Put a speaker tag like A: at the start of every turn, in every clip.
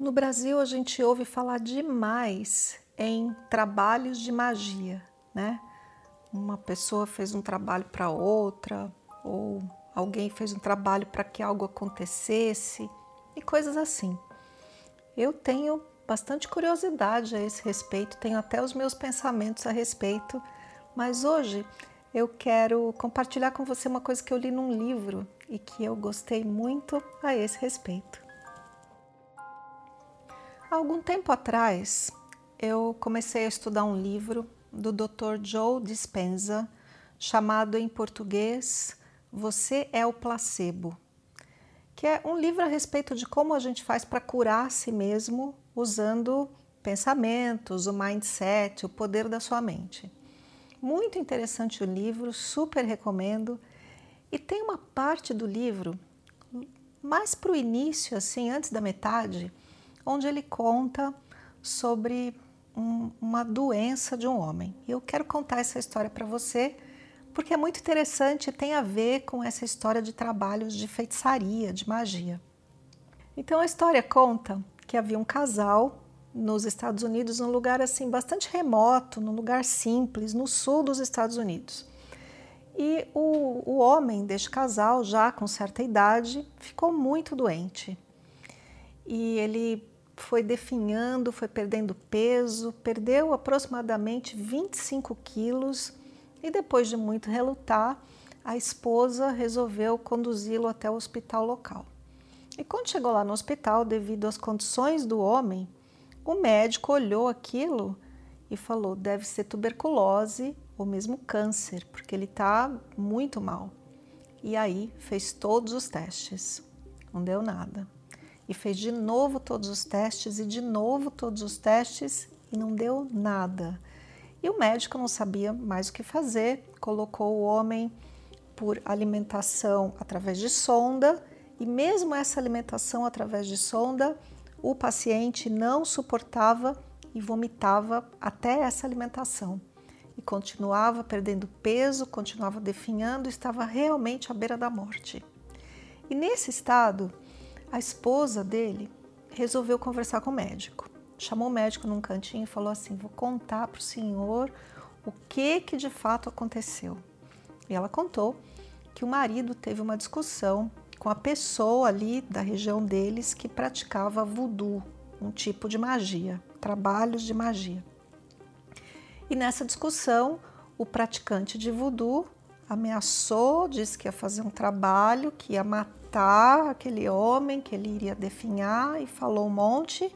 A: No Brasil, a gente ouve falar demais em trabalhos de magia, né? Uma pessoa fez um trabalho para outra, ou alguém fez um trabalho para que algo acontecesse e coisas assim. Eu tenho bastante curiosidade a esse respeito, tenho até os meus pensamentos a respeito, mas hoje eu quero compartilhar com você uma coisa que eu li num livro e que eu gostei muito a esse respeito. Há algum tempo atrás, eu comecei a estudar um livro do Dr. Joe Dispenza, chamado em português Você é o Placebo, que é um livro a respeito de como a gente faz para curar a si mesmo usando pensamentos, o mindset, o poder da sua mente. Muito interessante o livro, super recomendo. E tem uma parte do livro, mais para o início, assim, antes da metade, onde ele conta sobre um, uma doença de um homem. E eu quero contar essa história para você porque é muito interessante e tem a ver com essa história de trabalhos de feitiçaria, de magia. Então a história conta que havia um casal nos Estados Unidos, num lugar assim bastante remoto, num lugar simples, no sul dos Estados Unidos. E o, o homem deste casal, já com certa idade, ficou muito doente. E ele foi definhando, foi perdendo peso, perdeu aproximadamente 25 quilos e depois de muito relutar, a esposa resolveu conduzi-lo até o hospital local. E quando chegou lá no hospital, devido às condições do homem, o médico olhou aquilo e falou: deve ser tuberculose ou mesmo câncer, porque ele está muito mal. E aí fez todos os testes, não deu nada e fez de novo todos os testes e de novo todos os testes e não deu nada. E o médico não sabia mais o que fazer, colocou o homem por alimentação através de sonda e mesmo essa alimentação através de sonda, o paciente não suportava e vomitava até essa alimentação. E continuava perdendo peso, continuava definhando, estava realmente à beira da morte. E nesse estado, a esposa dele resolveu conversar com o médico. Chamou o médico num cantinho e falou assim: Vou contar para o senhor o que, que de fato aconteceu. E ela contou que o marido teve uma discussão com a pessoa ali da região deles que praticava voodoo, um tipo de magia, trabalhos de magia. E nessa discussão, o praticante de voodoo ameaçou, disse que ia fazer um trabalho, que ia matar aquele homem que ele iria definhar e falou um monte.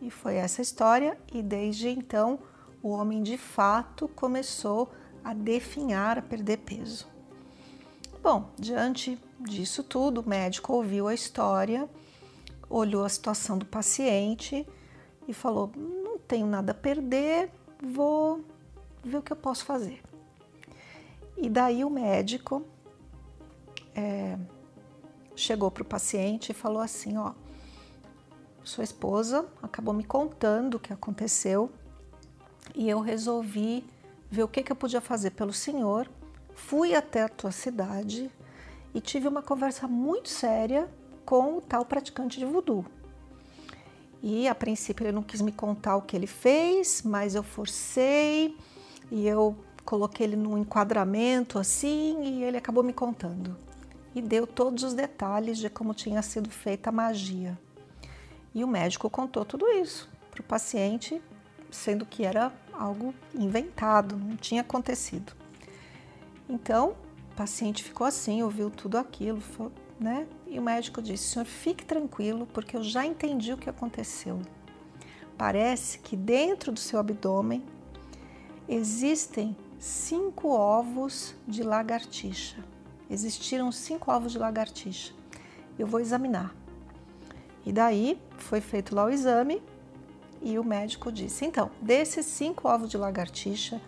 A: E foi essa história, e desde então o homem de fato começou a definhar, a perder peso. Bom, diante disso tudo, o médico ouviu a história, olhou a situação do paciente e falou: Não tenho nada a perder, vou ver o que eu posso fazer. E daí o médico é, chegou para o paciente e falou assim: Ó, sua esposa acabou me contando o que aconteceu e eu resolvi ver o que, que eu podia fazer pelo senhor. Fui até a tua cidade e tive uma conversa muito séria com o tal praticante de voodoo. E a princípio ele não quis me contar o que ele fez, mas eu forcei e eu coloquei ele num enquadramento assim e ele acabou me contando e deu todos os detalhes de como tinha sido feita a magia. E o médico contou tudo isso para o paciente, sendo que era algo inventado, não tinha acontecido. Então, o paciente ficou assim, ouviu tudo aquilo, né? E o médico disse: Senhor, fique tranquilo, porque eu já entendi o que aconteceu. Parece que dentro do seu abdômen existem cinco ovos de lagartixa existiram cinco ovos de lagartixa. Eu vou examinar. E daí foi feito lá o exame e o médico disse: então, desses cinco ovos de lagartixa,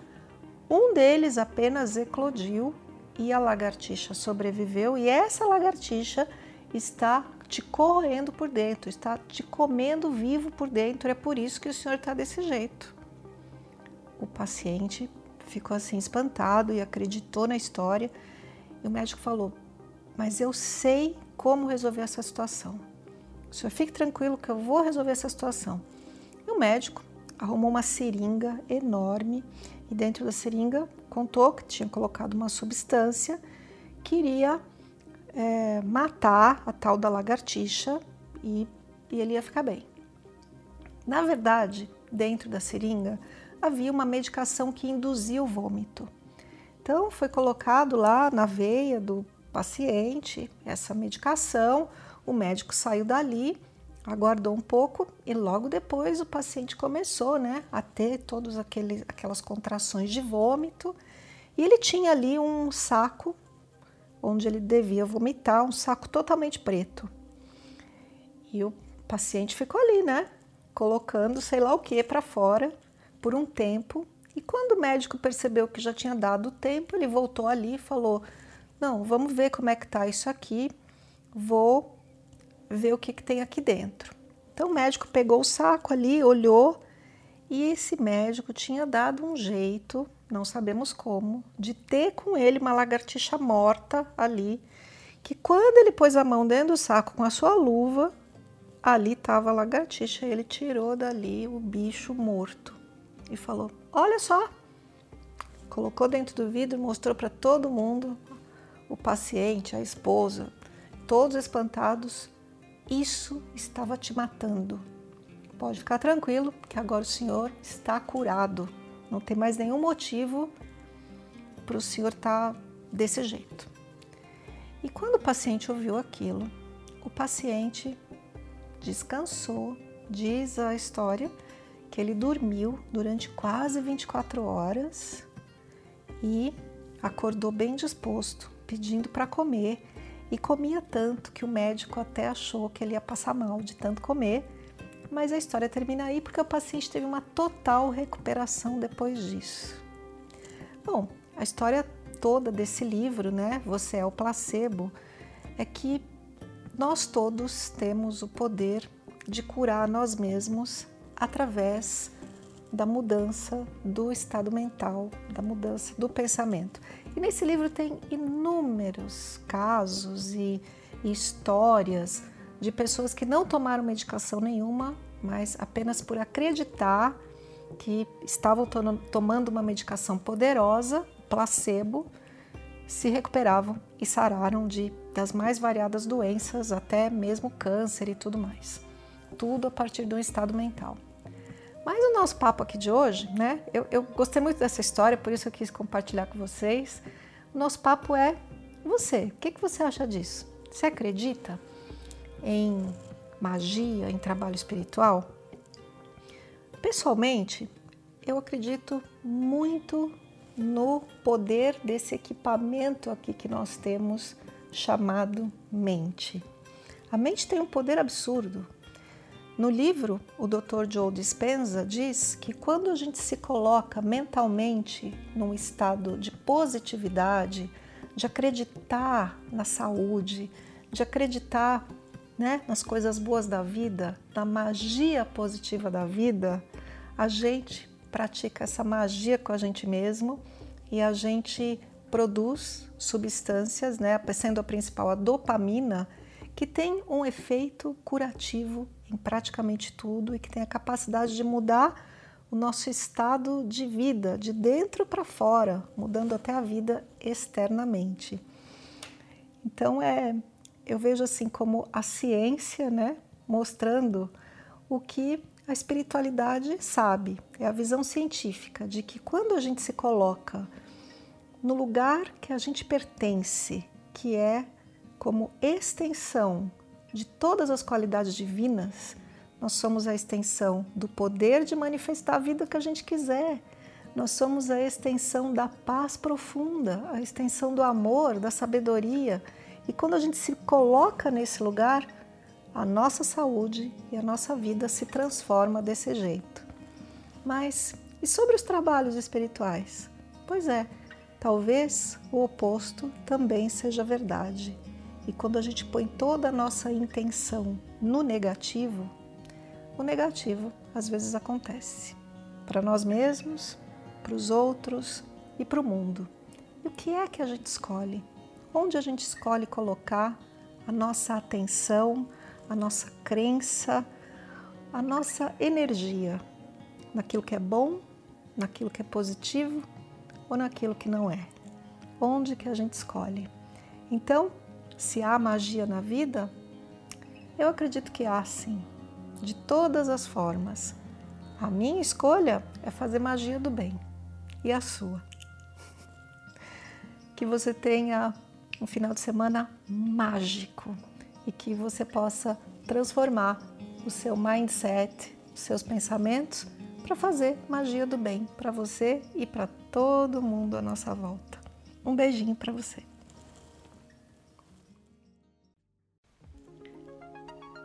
A: um deles apenas eclodiu e a lagartixa sobreviveu, e essa lagartixa está te corroendo por dentro, está te comendo vivo por dentro, é por isso que o senhor está desse jeito. O paciente ficou assim espantado e acreditou na história. E o médico falou: Mas eu sei como resolver essa situação. O senhor fique tranquilo que eu vou resolver essa situação. E o médico arrumou uma seringa enorme e dentro da seringa contou que tinha colocado uma substância que iria é, matar a tal da lagartixa e, e ele ia ficar bem. Na verdade, dentro da seringa havia uma medicação que induzia o vômito. Então foi colocado lá na veia do paciente essa medicação, o médico saiu dali, aguardou um pouco e logo depois o paciente começou né, a ter todas aquelas contrações de vômito e ele tinha ali um saco onde ele devia vomitar, um saco totalmente preto. E o paciente ficou ali, né? Colocando sei lá o que para fora por um tempo. E quando o médico percebeu que já tinha dado tempo, ele voltou ali e falou: Não, vamos ver como é que tá isso aqui, vou ver o que, que tem aqui dentro. Então o médico pegou o saco ali, olhou, e esse médico tinha dado um jeito, não sabemos como, de ter com ele uma lagartixa morta ali, que quando ele pôs a mão dentro do saco com a sua luva, ali estava a lagartixa, ele tirou dali o bicho morto e falou: Olha só! Colocou dentro do vidro, mostrou para todo mundo, o paciente, a esposa, todos espantados. Isso estava te matando. Pode ficar tranquilo, que agora o senhor está curado. Não tem mais nenhum motivo para o senhor estar tá desse jeito. E quando o paciente ouviu aquilo, o paciente descansou, diz a história, que ele dormiu durante quase 24 horas e acordou bem disposto, pedindo para comer e comia tanto que o médico até achou que ele ia passar mal de tanto comer, mas a história termina aí porque o paciente teve uma total recuperação depois disso. Bom, a história toda desse livro, né, Você é o placebo, é que nós todos temos o poder de curar nós mesmos através da mudança do estado mental, da mudança do pensamento. E nesse livro tem inúmeros casos e, histórias de pessoas que não tomaram medicação nenhuma, mas apenas por acreditar que estavam to tomando uma medicação poderosa, placebo, se recuperavam e sararam de das mais variadas doenças, até mesmo câncer e tudo mais. Tudo a partir do estado mental. Mas o nosso papo aqui de hoje, né? Eu, eu, gostei muito dessa história, por isso eu quis compartilhar com vocês. O nosso papo é você. O que, que você acha disso? Você acredita em magia, em trabalho espiritual? Pessoalmente, eu acredito muito no poder desse equipamento aqui que nós temos chamado mente. A mente tem um poder absurdo. No livro, o Dr. Joe Dispenza diz que quando a gente se coloca mentalmente num estado de positividade, de acreditar na saúde, de acreditar né, nas coisas boas da vida, na magia positiva da vida, a gente pratica essa magia com a gente mesmo e a gente produz substâncias, né, sendo a principal a dopamina, que tem um efeito curativo em praticamente tudo e que tem a capacidade de mudar o nosso estado de vida, de dentro para fora, mudando até a vida externamente. Então é, eu vejo assim como a ciência, né, mostrando o que a espiritualidade sabe, é a visão científica de que quando a gente se coloca no lugar que a gente pertence, que é como extensão de todas as qualidades divinas, nós somos a extensão do poder de manifestar a vida que a gente quiser. Nós somos a extensão da paz profunda, a extensão do amor, da sabedoria. E quando a gente se coloca nesse lugar, a nossa saúde e a nossa vida se transforma desse jeito. Mas e sobre os trabalhos espirituais? Pois é, talvez o oposto também seja verdade. E quando a gente põe toda a nossa intenção no negativo, o negativo às vezes acontece para nós mesmos, para os outros e para o mundo. E o que é que a gente escolhe? Onde a gente escolhe colocar a nossa atenção, a nossa crença, a nossa energia naquilo que é bom, naquilo que é positivo ou naquilo que não é? Onde que a gente escolhe? Então, se há magia na vida, eu acredito que há sim, de todas as formas. A minha escolha é fazer magia do bem. E a sua? Que você tenha um final de semana mágico e que você possa transformar o seu mindset, os seus pensamentos para fazer magia do bem para você e para todo mundo à nossa volta. Um beijinho para você.